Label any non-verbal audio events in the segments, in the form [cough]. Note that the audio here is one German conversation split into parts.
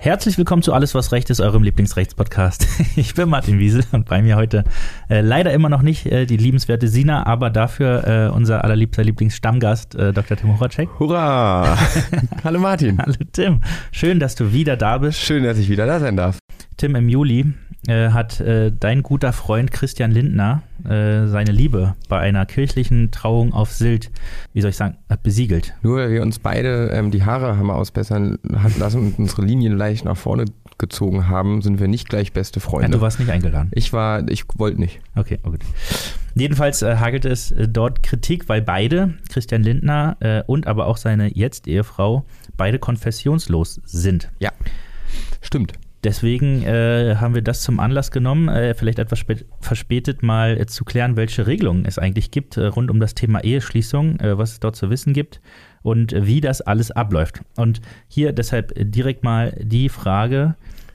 Herzlich willkommen zu Alles, was Recht ist, eurem Lieblingsrechtspodcast. [laughs] Ich bin Martin Wiesel und bei mir heute äh, leider immer noch nicht äh, die liebenswerte Sina, aber dafür äh, unser allerliebster Lieblingsstammgast, äh, Dr. Tim Horacek. Hurra! [laughs] Hallo Martin. Hallo Tim. Schön, dass du wieder da bist. Schön, dass ich wieder da sein darf. Tim, im Juli äh, hat äh, dein guter Freund Christian Lindner äh, seine Liebe bei einer kirchlichen Trauung auf Sylt, wie soll ich sagen, besiegelt. Nur weil wir uns beide ähm, die Haare haben ausbessern lassen und unsere Linien leicht nach vorne gezogen haben, sind wir nicht gleich beste Freunde. Ja, du warst nicht eingeladen. Ich war, ich wollte nicht. Okay, okay. Jedenfalls äh, hagelte es äh, dort Kritik, weil beide, Christian Lindner äh, und aber auch seine Jetzt-Ehefrau, beide konfessionslos sind. Ja, stimmt. Deswegen äh, haben wir das zum Anlass genommen, äh, vielleicht etwas verspätet mal äh, zu klären, welche Regelungen es eigentlich gibt äh, rund um das Thema Eheschließung, äh, was es dort zu wissen gibt und wie das alles abläuft. Und hier deshalb direkt mal die Frage,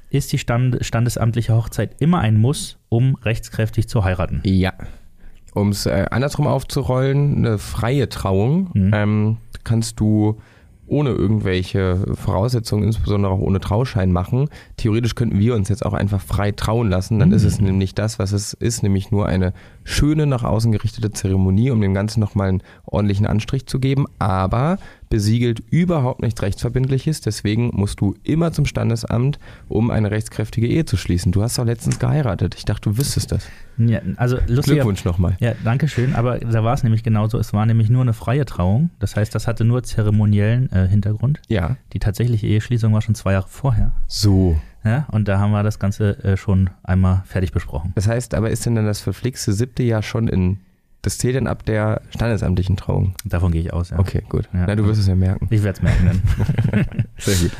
ist die Stand standesamtliche Hochzeit immer ein Muss, um rechtskräftig zu heiraten? Ja. Um es äh, andersrum aufzurollen, eine freie Trauung mhm. ähm, kannst du ohne irgendwelche Voraussetzungen, insbesondere auch ohne Trauschein machen. Theoretisch könnten wir uns jetzt auch einfach frei trauen lassen. Dann mhm. ist es nämlich das, was es ist, nämlich nur eine schöne nach außen gerichtete Zeremonie, um dem Ganzen nochmal einen ordentlichen Anstrich zu geben. Aber besiegelt überhaupt nichts Rechtsverbindliches. Deswegen musst du immer zum Standesamt, um eine rechtskräftige Ehe zu schließen. Du hast doch letztens geheiratet. Ich dachte, du wüsstest das. Ja, also lustiger, Glückwunsch nochmal. Ja, danke schön. Aber da war es nämlich genauso. Es war nämlich nur eine freie Trauung. Das heißt, das hatte nur zeremoniellen äh, Hintergrund. Ja. Die tatsächliche Eheschließung war schon zwei Jahre vorher. So. Ja, und da haben wir das Ganze äh, schon einmal fertig besprochen. Das heißt, aber ist denn dann das verflixte siebte Jahr schon in das zählt dann ab der standesamtlichen Trauung. Davon gehe ich aus, ja. Okay, gut. Ja. Na, du wirst es ja merken. Ich werde es merken dann. [laughs] Sehr gut.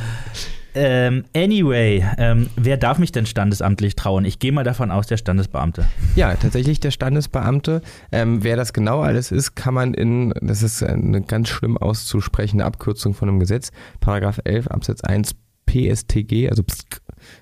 Ähm, anyway, ähm, wer darf mich denn standesamtlich trauen? Ich gehe mal davon aus, der Standesbeamte. Ja, tatsächlich der Standesbeamte. Ähm, wer das genau alles ist, kann man in, das ist eine ganz schlimm auszusprechende Abkürzung von einem Gesetz, Paragraph 11 Absatz 1 PSTG, also PSK,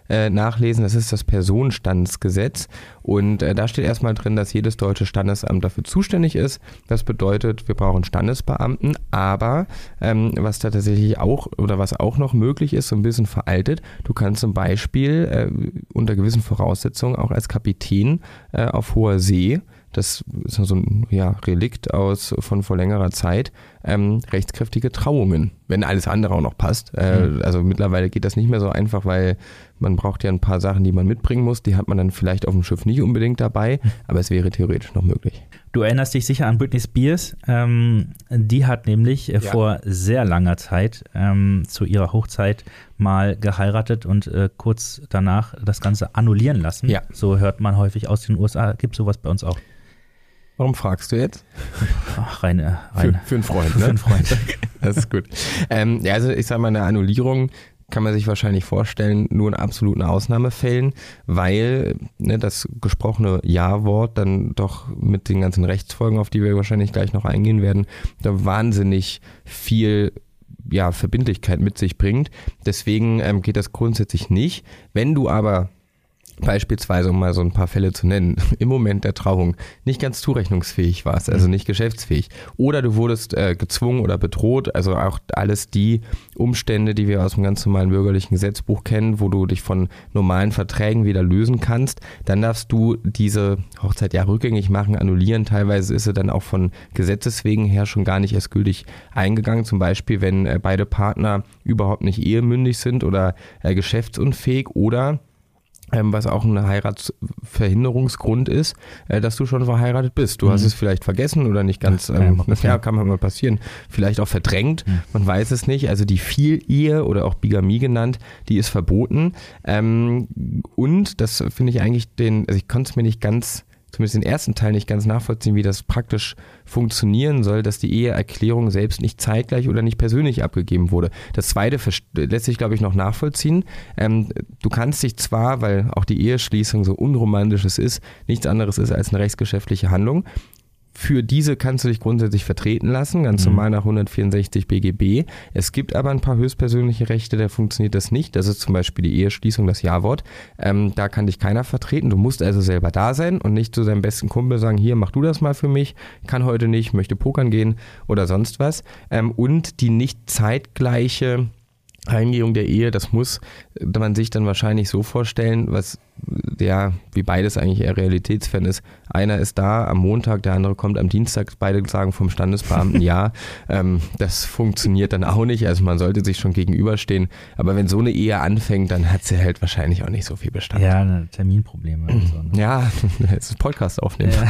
äh, nachlesen. Das ist das Personenstandsgesetz. Und äh, da steht erstmal drin, dass jedes deutsche Standesamt dafür zuständig ist. Das bedeutet, wir brauchen Standesbeamten. Aber ähm, was da tatsächlich auch oder was auch noch möglich ist, so ein bisschen veraltet, du kannst zum Beispiel äh, unter gewissen Voraussetzungen auch als Kapitän äh, auf hoher See das ist so ein ja, Relikt aus von vor längerer Zeit, ähm, rechtskräftige Trauungen, wenn alles andere auch noch passt. Äh, mhm. Also mittlerweile geht das nicht mehr so einfach, weil man braucht ja ein paar Sachen, die man mitbringen muss. Die hat man dann vielleicht auf dem Schiff nicht unbedingt dabei, mhm. aber es wäre theoretisch noch möglich. Du erinnerst dich sicher an Britney Spears. Ähm, die hat nämlich äh, ja. vor sehr langer Zeit ähm, zu ihrer Hochzeit mal geheiratet und äh, kurz danach das Ganze annullieren lassen. Ja. So hört man häufig aus den USA. Gibt sowas bei uns auch? Warum fragst du jetzt? [laughs] Rein, äh, rein. Für, für einen Freund, ne? [laughs] Für einen Freund. [laughs] das ist gut. Ähm, ja, also ich sage mal, eine Annullierung kann man sich wahrscheinlich vorstellen, nur in absoluten Ausnahmefällen, weil ne, das gesprochene Ja-Wort dann doch mit den ganzen Rechtsfolgen, auf die wir wahrscheinlich gleich noch eingehen werden, da wahnsinnig viel ja, Verbindlichkeit mit sich bringt. Deswegen ähm, geht das grundsätzlich nicht. Wenn du aber beispielsweise, um mal so ein paar Fälle zu nennen, [laughs] im Moment der Trauung nicht ganz zurechnungsfähig warst, also mhm. nicht geschäftsfähig. Oder du wurdest äh, gezwungen oder bedroht, also auch alles die Umstände, die wir aus dem ganz normalen bürgerlichen Gesetzbuch kennen, wo du dich von normalen Verträgen wieder lösen kannst, dann darfst du diese Hochzeit ja rückgängig machen, annullieren. Teilweise ist sie dann auch von Gesetzes wegen her schon gar nicht erst gültig eingegangen. Zum Beispiel, wenn äh, beide Partner überhaupt nicht ehemündig sind oder äh, geschäftsunfähig oder ähm, was auch ein Heiratsverhinderungsgrund ist, äh, dass du schon verheiratet bist. Du mhm. hast es vielleicht vergessen oder nicht ganz, ja, ähm, ja kann man mal passieren, vielleicht auch verdrängt, mhm. man weiß es nicht. Also die Viel-Ehe oder auch Bigamie genannt, die ist verboten. Ähm, und das finde ich eigentlich den, also ich konnte es mir nicht ganz zumindest den ersten Teil nicht ganz nachvollziehen, wie das praktisch funktionieren soll, dass die Eheerklärung selbst nicht zeitgleich oder nicht persönlich abgegeben wurde. Das zweite lässt sich, glaube ich, noch nachvollziehen. Ähm, du kannst dich zwar, weil auch die Eheschließung so unromantisch ist, nichts anderes ist als eine rechtsgeschäftliche Handlung, für diese kannst du dich grundsätzlich vertreten lassen, ganz Mhm. normal nach 164 BGB. Es gibt aber ein paar höchstpersönliche Rechte, da funktioniert das nicht. Das ist zum Beispiel die Eheschließung, das Ja-Wort. Ähm, da kann dich keiner vertreten. Du musst also selber da sein und nicht zu deinem besten Kumpel sagen, hier, mach du das mal für mich, kann heute nicht, möchte pokern gehen oder sonst was. Ähm, und die nicht zeitgleiche Eingehung der Ehe, das muss man sich dann wahrscheinlich so vorstellen, was ja, wie beides eigentlich eher Realitätsfan ist. Einer ist da am Montag, der andere kommt am Dienstag, beide sagen vom Standesbeamten [laughs] ja. Ähm, das funktioniert dann auch nicht, also man sollte sich schon gegenüberstehen. Aber wenn so eine Ehe anfängt, dann hat sie halt wahrscheinlich auch nicht so viel Bestand. Ja, ne, Terminprobleme und so. Ne? [clears throat] Ja, [laughs] jetzt ist Podcast aufnehmen. Ja.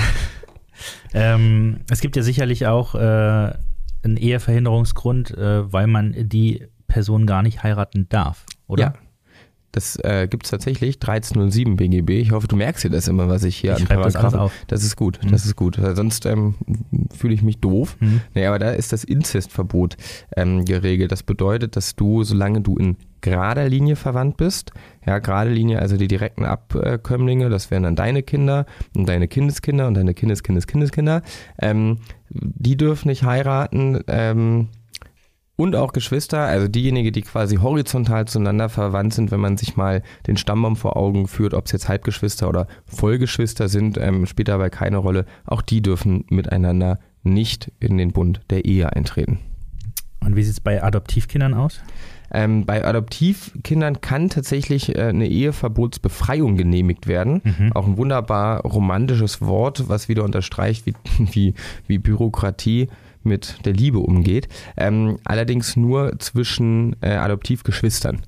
[laughs] ähm, es gibt ja sicherlich auch äh, einen Eheverhinderungsgrund, äh, weil man die Person gar nicht heiraten darf, oder? Ja. Das äh, gibt es tatsächlich, 1307 BGB. Ich hoffe, du merkst dir das immer, was ich hier Ich an schreibe das alles auf. Das ist gut, Mhm. das ist gut. Sonst ähm, fühle ich mich doof. Hm. Nee, aber da ist das Inzestverbot ähm, geregelt. Das bedeutet, dass du, solange du in gerader Linie verwandt bist, ja, gerade Linie, also die direkten Abkömmlinge, das wären dann deine Kinder und deine Kindeskinder und deine Kindeskindeskinder, ähm, die dürfen nicht heiraten, ähm, und auch Geschwister, also diejenigen, die quasi horizontal zueinander verwandt sind, wenn man sich mal den Stammbaum vor Augen führt, ob es jetzt Halbgeschwister oder Vollgeschwister sind, ähm, spielt dabei keine Rolle. Auch die dürfen miteinander nicht in den Bund der Ehe eintreten. Und wie sieht es bei Adoptivkindern aus? Ähm, bei Adoptivkindern kann tatsächlich äh, eine Eheverbotsbefreiung genehmigt werden. Mhm. Auch ein wunderbar romantisches Wort, was wieder unterstreicht, wie, [laughs] wie, wie Bürokratie mit der Liebe umgeht. Ähm, allerdings nur zwischen äh, Adoptivgeschwistern.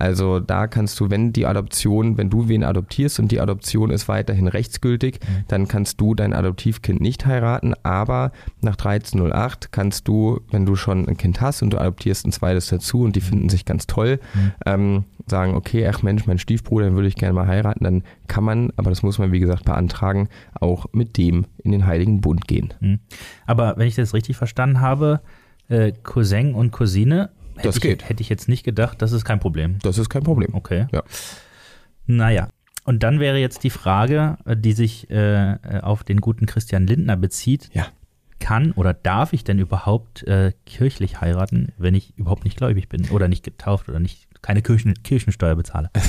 Also da kannst du, wenn die Adoption, wenn du wen adoptierst und die Adoption ist weiterhin rechtsgültig, dann kannst du dein Adoptivkind nicht heiraten, aber nach 1308 kannst du, wenn du schon ein Kind hast und du adoptierst ein zweites dazu und die finden sich ganz toll, Mhm. ähm, sagen, okay, ach Mensch, mein Stiefbruder, den würde ich gerne mal heiraten, dann kann man, aber das muss man wie gesagt beantragen, auch mit dem in den Heiligen Bund gehen. Hm. Aber wenn ich das richtig verstanden habe, äh, Cousin und Cousine, hätte Das ich, geht. hätte ich jetzt nicht gedacht, das ist kein Problem. Das ist kein Problem. Okay. Ja. Naja. Und dann wäre jetzt die Frage, äh, die sich äh, äh, auf den guten Christian Lindner bezieht. Ja. Kann oder darf ich denn überhaupt äh, kirchlich heiraten, wenn ich überhaupt nicht gläubig bin oder nicht getauft oder nicht keine Kirchen, Kirchensteuer bezahle? [laughs]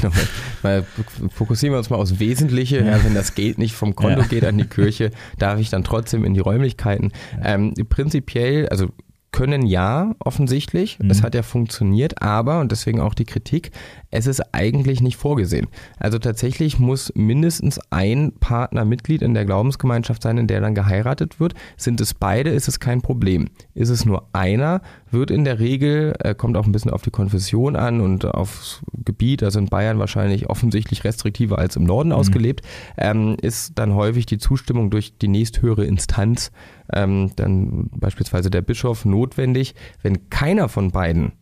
Genau. Weil fokussieren wir uns mal aufs Wesentliche. Ja, wenn das Geld nicht vom Konto Ja. geht an die Kirche, darf ich dann trotzdem in die Räumlichkeiten. Ähm, prinzipiell, also können ja, offensichtlich. Mhm. Es hat ja funktioniert, aber, und deswegen auch die Kritik, es ist eigentlich nicht vorgesehen. Also tatsächlich muss mindestens ein Partner Mitglied in der Glaubensgemeinschaft sein, in der dann geheiratet wird. Sind es beide, ist es kein Problem. Ist es nur einer, wird in der Regel, äh, kommt auch ein bisschen auf die Konfession an und aufs Gebiet, also in Bayern wahrscheinlich offensichtlich restriktiver als im Norden ausgelebt, ähm, ist dann häufig die Zustimmung durch die nächsthöhere Instanz, ähm, dann beispielsweise der Bischof, notwendig. Wenn keiner von beiden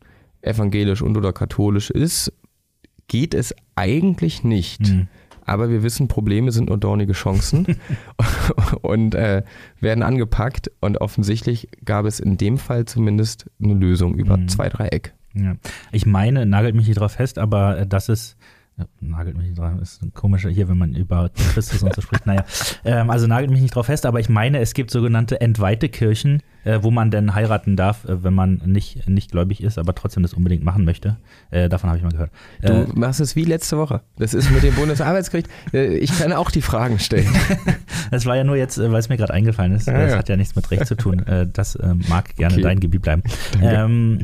evangelisch und oder katholisch ist, geht es eigentlich nicht. Hm. Aber wir wissen, Probleme sind nur dornige Chancen [laughs] und äh, werden angepackt. Und offensichtlich gab es in dem Fall zumindest eine Lösung über Mhm. zwei, drei Eck. Ja. Ich meine, nagelt mich nicht drauf fest, aber äh, das nagelt mich nicht drauf, ist ein komischer hier, wenn man über Christus und so spricht. Naja, ähm, also nagelt mich nicht drauf fest, aber ich meine, es gibt sogenannte entweihte Kirchen, äh, wo man denn heiraten darf, äh, wenn man nicht, nicht gläubig ist, aber trotzdem das unbedingt machen möchte. Äh, davon habe ich mal gehört. Du Äh, machst es wie letzte Woche. Das ist mit dem Bundesarbeitsgericht. [laughs] Äh, Ich kann auch die Fragen stellen. [laughs] Das war ja nur jetzt, äh, weil es mir gerade eingefallen ist. Ja, das ja. hat ja nichts mit Recht zu tun. Das mag gerne Okay. dein Gebiet bleiben. Ähm,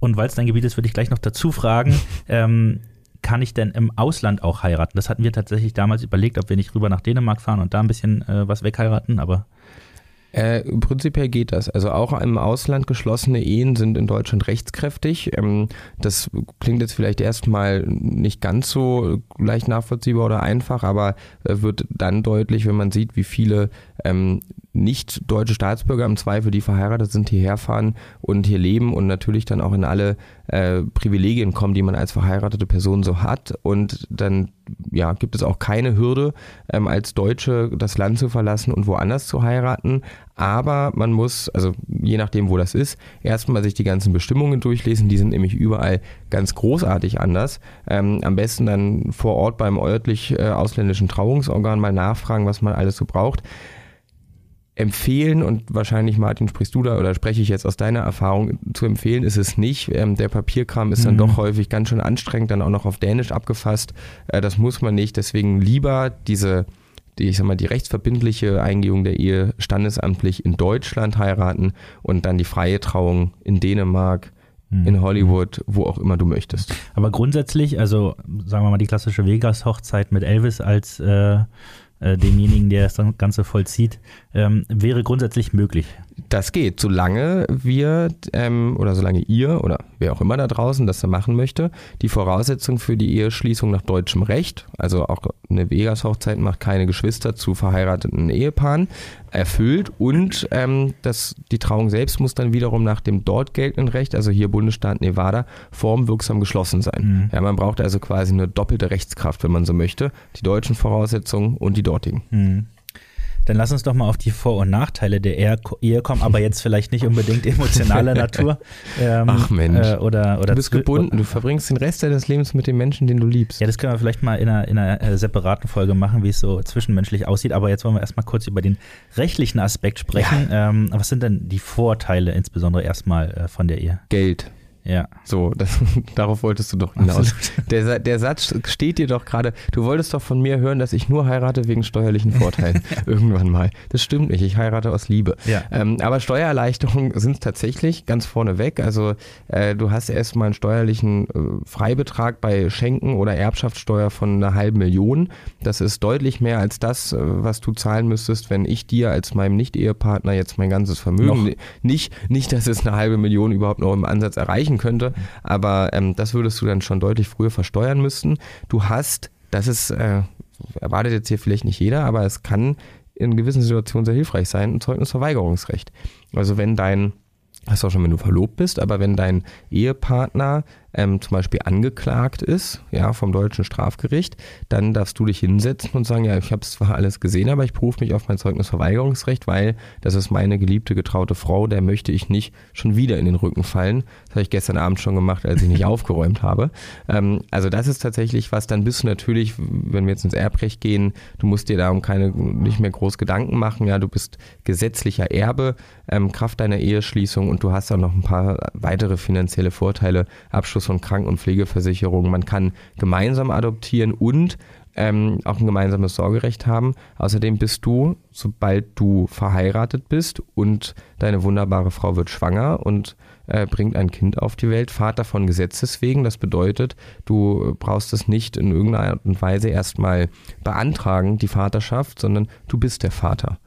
und weil es dein Gebiet ist, würde ich gleich noch dazu fragen, [laughs] ähm, kann ich denn im Ausland auch heiraten? Das hatten wir tatsächlich damals überlegt, ob wir nicht rüber nach Dänemark fahren und da ein bisschen äh, was wegheiraten, aber Äh, prinzipiell geht das. Also auch im Ausland geschlossene Ehen sind in Deutschland rechtskräftig. Ähm, das klingt jetzt vielleicht erstmal nicht ganz so leicht nachvollziehbar oder einfach, aber äh, wird dann deutlich, wenn man sieht, wie viele ähm, nicht deutsche Staatsbürger im Zweifel, die verheiratet sind, hierher fahren und hier leben und natürlich dann auch in alle äh, Privilegien kommen, die man als verheiratete Person so hat. Und dann ja, gibt es auch keine Hürde, ähm, als Deutsche das Land zu verlassen und woanders zu heiraten. Aber man muss, also je nachdem, wo das ist, erstmal sich die ganzen Bestimmungen durchlesen. Die sind nämlich überall ganz großartig anders. Ähm, am besten dann vor Ort beim örtlich äh, ausländischen Trauungsorgan mal nachfragen, was man alles so braucht. Empfehlen und wahrscheinlich Martin sprichst du da oder spreche ich jetzt aus deiner Erfahrung zu empfehlen ist es nicht. Ähm, der Papierkram ist dann Mhm. doch häufig ganz schön anstrengend, dann auch noch auf Dänisch abgefasst. Äh, das muss man nicht. Deswegen lieber diese die, ich sag mal, die rechtsverbindliche Eingehung der Ehe standesamtlich in Deutschland heiraten und dann die freie Trauung in Dänemark, Mhm. in Hollywood, wo auch immer du möchtest. Aber grundsätzlich, also sagen wir mal die klassische Vegas-Hochzeit mit Elvis als äh, äh, demjenigen, der das Ganze vollzieht, ähm, wäre grundsätzlich möglich. Das geht, solange wir ähm, oder solange ihr oder wer auch immer da draußen das machen möchte, die Voraussetzung für die Eheschließung nach deutschem Recht, also auch eine Vegas-Hochzeit macht keine Geschwister zu verheirateten Ehepaaren, erfüllt und ähm, das, die Trauung selbst muss dann wiederum nach dem dort geltenden Recht, also hier Bundesstaat Nevada, formwirksam geschlossen sein. Mhm. Ja, man braucht also quasi eine doppelte Rechtskraft, wenn man so möchte, die deutschen Voraussetzungen und die dortigen. Mhm. Dann lass uns doch mal auf die Vor- und Nachteile der Ehe kommen, aber jetzt vielleicht nicht unbedingt emotionaler Natur. [laughs] Ähm, Ach, Mensch. Äh, oder, oder Du bist gebunden, du verbringst den Rest deines Lebens mit dem Menschen, den du liebst. Ja, das können wir vielleicht mal in einer, in einer äh, separaten Folge machen, wie es so zwischenmenschlich aussieht. Aber jetzt wollen wir erstmal kurz über den rechtlichen Aspekt sprechen. Ähm, was sind denn die Vorteile insbesondere erstmal äh, von der Ehe? Geld. Ja. So, das, [laughs] darauf wolltest du doch hinaus. Der, der Satz steht dir doch gerade, du wolltest doch von mir hören, dass ich nur heirate wegen steuerlichen Vorteilen. [laughs] Irgendwann mal. Das stimmt nicht, ich heirate aus Liebe. Ja. Ähm, aber Steuererleichterungen sind tatsächlich ganz vorne weg. Also äh, du hast erstmal einen steuerlichen äh, Freibetrag bei Schenken oder Erbschaftssteuer von einer halben Million. Das ist deutlich mehr als das, äh, was du zahlen müsstest, wenn ich dir als meinem Nicht-Ehepartner jetzt mein ganzes Vermögen, Noch. nicht, nicht, dass es eine halbe Million überhaupt noch im Ansatz erreichen könnte, aber ähm, das würdest du dann schon deutlich früher versteuern müssen. Du hast, das ist, äh, erwartet jetzt hier vielleicht nicht jeder, aber es kann in gewissen Situationen sehr hilfreich sein, ein Zeugnisverweigerungsrecht. Also wenn dein, hast du auch schon, wenn du verlobt bist, aber wenn dein Ehepartner ähm, zum Beispiel angeklagt ist, ja, vom deutschen Strafgericht, dann darfst du dich hinsetzen und sagen, ja, ich habe zwar alles gesehen, aber ich berufe mich auf mein Zeugnisverweigerungsrecht, weil das ist meine geliebte, getraute Frau, der möchte ich nicht schon wieder in den Rücken fallen. Das habe ich gestern Abend schon gemacht, als ich nicht [laughs] aufgeräumt habe. Ähm, also das ist tatsächlich was, dann bist du natürlich, wenn wir jetzt ins Erbrecht gehen, du musst dir darum keine, nicht mehr groß Gedanken machen, ja, du bist gesetzlicher Erbe, ähm, Kraft deiner Eheschließung und du hast auch noch ein paar weitere finanzielle Vorteile, Abschluss von Kranken- und Pflegeversicherungen, man kann gemeinsam adoptieren und ähm, auch ein gemeinsames Sorgerecht haben. Außerdem bist du, sobald du verheiratet bist und deine wunderbare Frau wird schwanger und äh, bringt ein Kind auf die Welt, Vater von Gesetzes wegen. Das bedeutet, du brauchst es nicht in irgendeiner Art und Weise erstmal beantragen, die Vaterschaft, sondern du bist der Vater.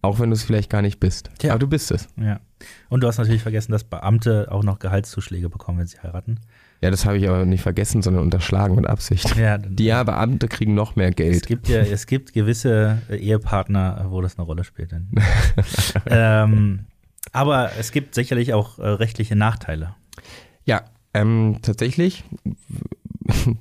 Auch wenn du es vielleicht gar nicht bist. Tja. Aber du bist es. Ja. Und du hast natürlich vergessen, dass Beamte auch noch Gehaltszuschläge bekommen, wenn sie heiraten. Ja, das habe ich aber nicht vergessen, sondern unterschlagen mit Absicht. Ja, Die ja, Beamte kriegen noch mehr Es Geld. gibt ja, es gibt gewisse äh, Ehepartner, wo das eine Rolle spielt. [laughs] Ähm, aber es gibt sicherlich auch äh, rechtliche Nachteile. Ja, ähm, tatsächlich. [laughs]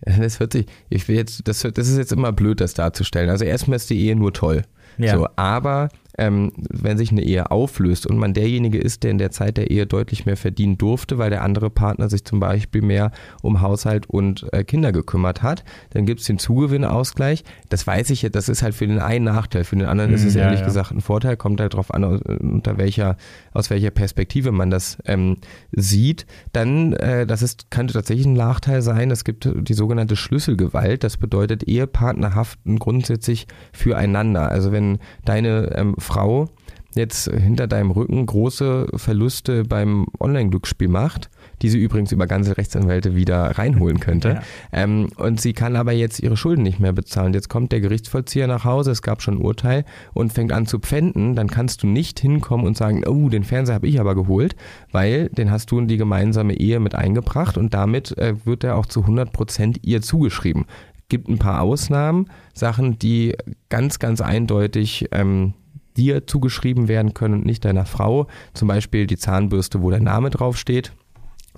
Das hört sich, ich will jetzt, das, das ist jetzt immer blöd, das darzustellen. Also erstmal ist die Ehe nur toll. Ja. So, aber ähm, wenn sich eine Ehe auflöst und man derjenige ist, der in der Zeit der Ehe deutlich mehr verdienen durfte, weil der andere Partner sich zum Beispiel mehr um Haushalt und äh, Kinder gekümmert hat, dann gibt es den Zugewinnausgleich. Das weiß ich jetzt, das ist halt für den einen Nachteil, für den anderen ist es ja, ehrlich ja. gesagt ein Vorteil, kommt halt drauf an, aus- unter welcher, aus welcher Perspektive man das ähm, sieht. Dann, äh, das ist, könnte tatsächlich ein Nachteil sein, es gibt die sogenannte Schlüsselgewalt, das bedeutet, Ehepartner haften grundsätzlich füreinander. Also wenn deine ähm, Frau jetzt hinter deinem Rücken große Verluste beim Online-Glücksspiel macht, die sie übrigens über ganze Rechtsanwälte wieder reinholen könnte. [laughs] Ja. Ähm, und sie kann aber jetzt ihre Schulden nicht mehr bezahlen. Jetzt kommt der Gerichtsvollzieher nach Hause, es gab schon ein Urteil und fängt an zu pfänden. Dann kannst du nicht hinkommen und sagen, oh, den Fernseher habe ich aber geholt, weil den hast du in die gemeinsame Ehe mit eingebracht und damit äh, wird er auch zu 100 Prozent ihr zugeschrieben. Gibt ein paar Ausnahmen, Sachen, die ganz, ganz eindeutig ähm, dir zugeschrieben werden können und nicht deiner Frau. Zum Beispiel die Zahnbürste, wo der Name draufsteht.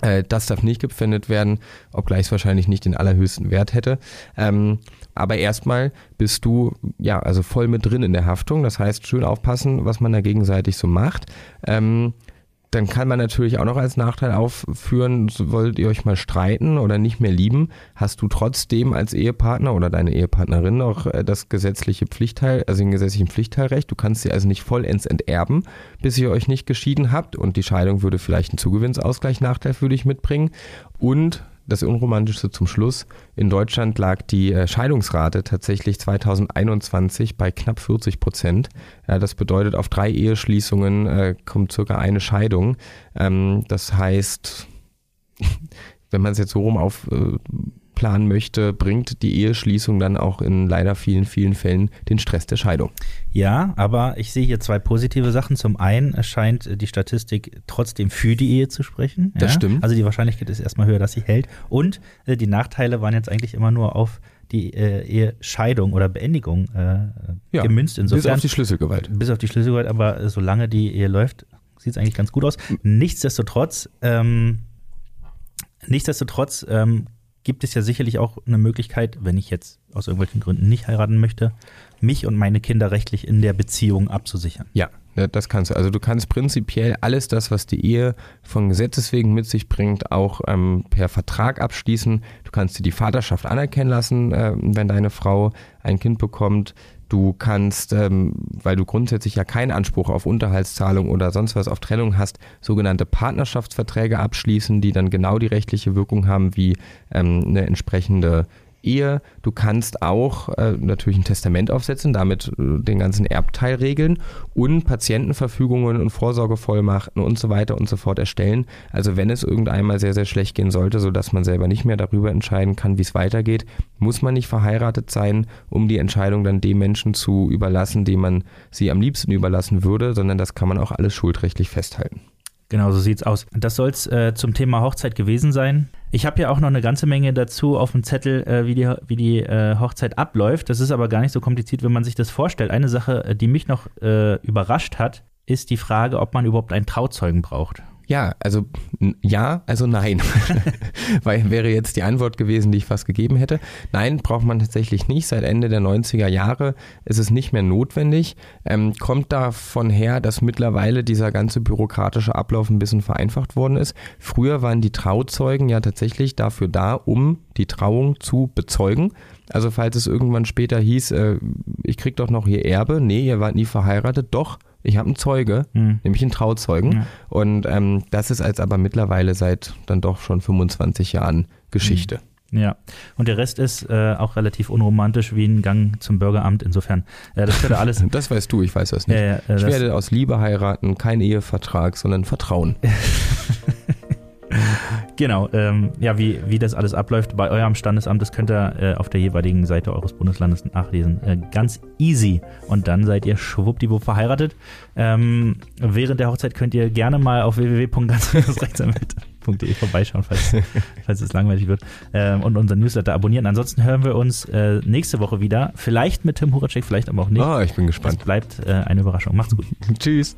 Äh, Das darf nicht gepfändet werden, obgleich es wahrscheinlich nicht den allerhöchsten Wert hätte. Ähm, aber erstmal bist du ja also voll mit drin in der Haftung. Das heißt, schön aufpassen, was man da gegenseitig so macht. Ähm, dann kann man natürlich auch noch als Nachteil aufführen, wollt ihr euch mal streiten oder nicht mehr lieben, hast du trotzdem als Ehepartner oder deine Ehepartnerin noch äh, das gesetzliche Pflichtteil, also den gesetzlichen Pflichtteilrecht. Du kannst sie also nicht vollends enterben, bis ihr euch nicht geschieden habt und die Scheidung würde vielleicht einen Zugewinnsausgleich Nachteil für dich mitbringen. Und das Unromantischste zum Schluss. In Deutschland lag die äh, Scheidungsrate tatsächlich 2021 bei knapp 40 Prozent. Das bedeutet, auf drei Eheschließungen äh, kommt circa eine Scheidung. Ähm, das heißt, [laughs] wenn man es jetzt so rum auf äh, planen möchte, bringt die Eheschließung dann auch in leider vielen, vielen Fällen den Stress der Scheidung. Ja, aber ich sehe hier zwei positive Sachen. Zum einen scheint die Statistik trotzdem für die Ehe zu sprechen. Das ja? stimmt. Also die Wahrscheinlichkeit ist erstmal höher, dass sie hält. Und äh, die Nachteile waren jetzt eigentlich immer nur auf die äh, Ehescheidung oder Beendigung äh, ja, gemünzt. Insofern, bis auf die Schlüsselgewalt. Bis auf die Schlüsselgewalt, aber solange die Ehe läuft, sieht es eigentlich ganz gut aus. Nichtsdestotrotz, ähm, nichtsdestotrotz ähm, gibt es ja sicherlich auch eine Möglichkeit, wenn ich jetzt aus irgendwelchen Gründen nicht heiraten möchte, mich und meine Kinder rechtlich in der Beziehung abzusichern. Ja, das kannst du. Also du kannst prinzipiell alles das, was die Ehe von Gesetzes wegen mit sich bringt, auch ähm, per Vertrag abschließen. Du kannst dir die Vaterschaft anerkennen lassen, äh, wenn deine Frau ein Kind bekommt. Du kannst, ähm, weil du grundsätzlich ja keinen Anspruch auf Unterhaltszahlung oder sonst was auf Trennung hast, sogenannte Partnerschaftsverträge abschließen, die dann genau die rechtliche Wirkung haben wie ähm, eine entsprechende Ehe. Du kannst auch äh, natürlich ein Testament aufsetzen, damit äh, den ganzen Erbteil regeln und Patientenverfügungen und Vorsorgevollmachten und so weiter und so fort erstellen. Also wenn es irgendeinmal sehr, sehr schlecht gehen sollte, sodass man selber nicht mehr darüber entscheiden kann, wie es weitergeht, muss man nicht verheiratet sein, um die Entscheidung dann dem Menschen zu überlassen, dem man sie am liebsten überlassen würde, sondern das kann man auch alles schuldrechtlich festhalten. Genau, so sieht's aus. Das soll es äh, zum Thema Hochzeit gewesen sein. Ich habe ja auch noch eine ganze Menge dazu auf dem Zettel, äh, wie die, wie die äh, Hochzeit abläuft. Das ist aber gar nicht so kompliziert, wenn man sich das vorstellt. Eine Sache, äh, die mich noch äh, überrascht hat, ist die Frage, ob man überhaupt einen Trauzeugen braucht. Ja, also ja, also nein. [laughs] Weil wäre jetzt die Antwort gewesen, die ich fast gegeben hätte. Nein, braucht man tatsächlich nicht. Seit Ende der 90er Jahre ist es nicht mehr notwendig. Ähm, kommt davon her, dass mittlerweile dieser ganze bürokratische Ablauf ein bisschen vereinfacht worden ist. Früher waren die Trauzeugen ja tatsächlich dafür da, um die Trauung zu bezeugen. Also falls es irgendwann später hieß, äh, ich krieg doch noch hier Erbe, nee, ihr wart nie verheiratet, doch, ich habe einen Zeuge, mhm. nämlich einen Trauzeugen. Ja. Und ähm, das ist als aber mittlerweile seit dann doch schon 25 Jahren Geschichte. Mhm. Ja, und der Rest ist äh, auch relativ unromantisch wie ein Gang zum Bürgeramt. Insofern, äh, das könnte alles. [laughs] das weißt du, ich weiß das nicht. Äh, ich werde aus Liebe heiraten, kein Ehevertrag, sondern Vertrauen. [laughs] [laughs] Genau, ähm, ja, wie, wie das alles abläuft bei eurem Standesamt, das könnt ihr äh, auf der jeweiligen Seite eures Bundeslandes nachlesen. Äh, ganz easy. Und dann seid ihr schwuppdiwupp verheiratet. Ähm, während der Hochzeit könnt ihr gerne mal auf www.ganzrechtsanwalt.de vorbeischauen, falls, [laughs] falls es langweilig wird. Ähm, und unseren Newsletter abonnieren. Ansonsten hören wir uns äh, nächste Woche wieder. Vielleicht mit Tim Huracek, vielleicht aber auch nicht. Oh, ich bin gespannt. Es bleibt äh, eine Überraschung. Macht's gut. [laughs] Tschüss.